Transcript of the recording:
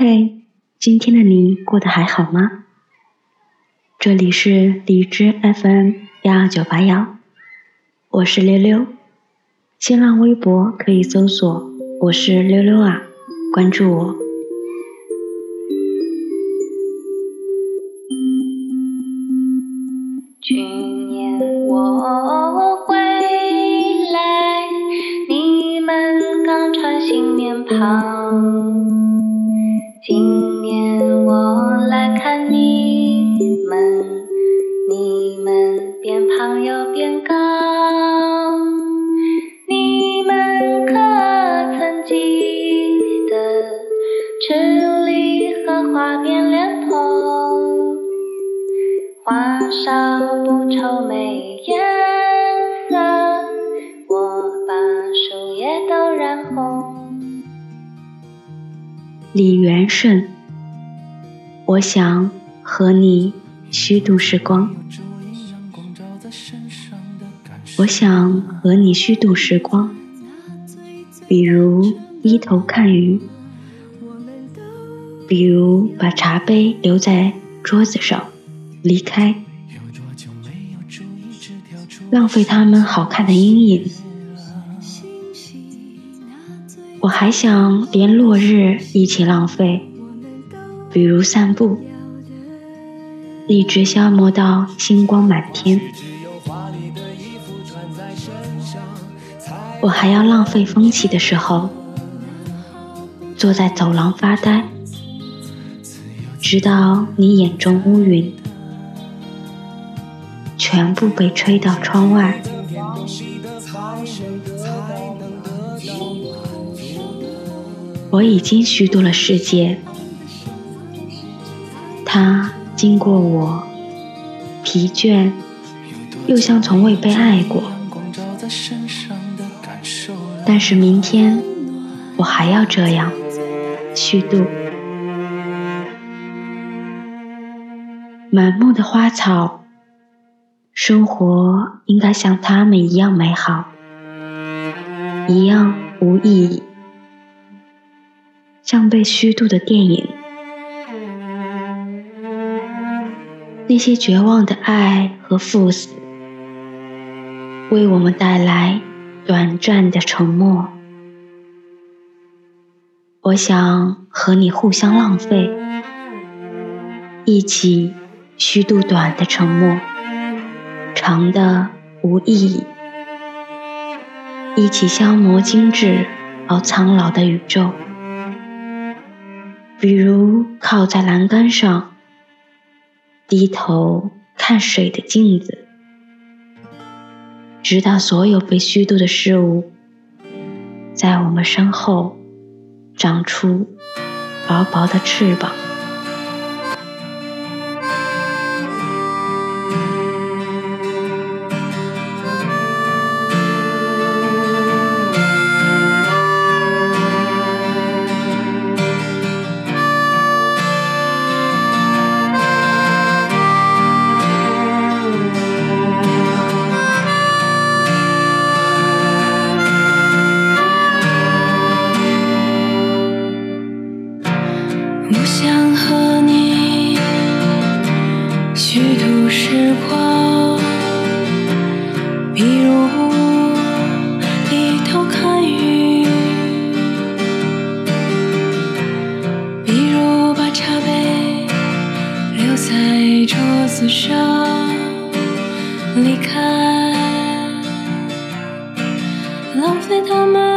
嘿，今天的你过得还好吗？这里是荔枝 FM 幺二九八幺，我是溜溜。新浪微博可以搜索“我是溜溜啊”，关注我。去年我回来，你们刚穿新棉袍。花少不愁没颜色，我把树叶都染红。李元胜，我想和你虚度时光。我想和你虚度时光，比如低头看鱼，比如把茶杯留在桌子上离开，浪费他们好看的阴影。我还想连落日一起浪费，比如散步，一直消磨到星光满天。我还要浪费风起的时候，坐在走廊发呆，直到你眼中乌云全部被吹到窗外。我已经虚度了世界，它经过我，疲倦，又像从未被爱过。但是明天，我还要这样虚度。满目的花草，生活应该像他们一样美好，一样无意义。像被虚度的电影，那些绝望的爱和赴死，为我们带来短暂的沉默。我想和你互相浪费，一起虚度短的沉默，长的无意义，一起消磨精致而苍老的宇宙。比如靠在栏杆上，低头看水的镜子，直到所有被虚度的事物，在我们身后长出薄薄的翅膀。在桌子上离开，浪费他们。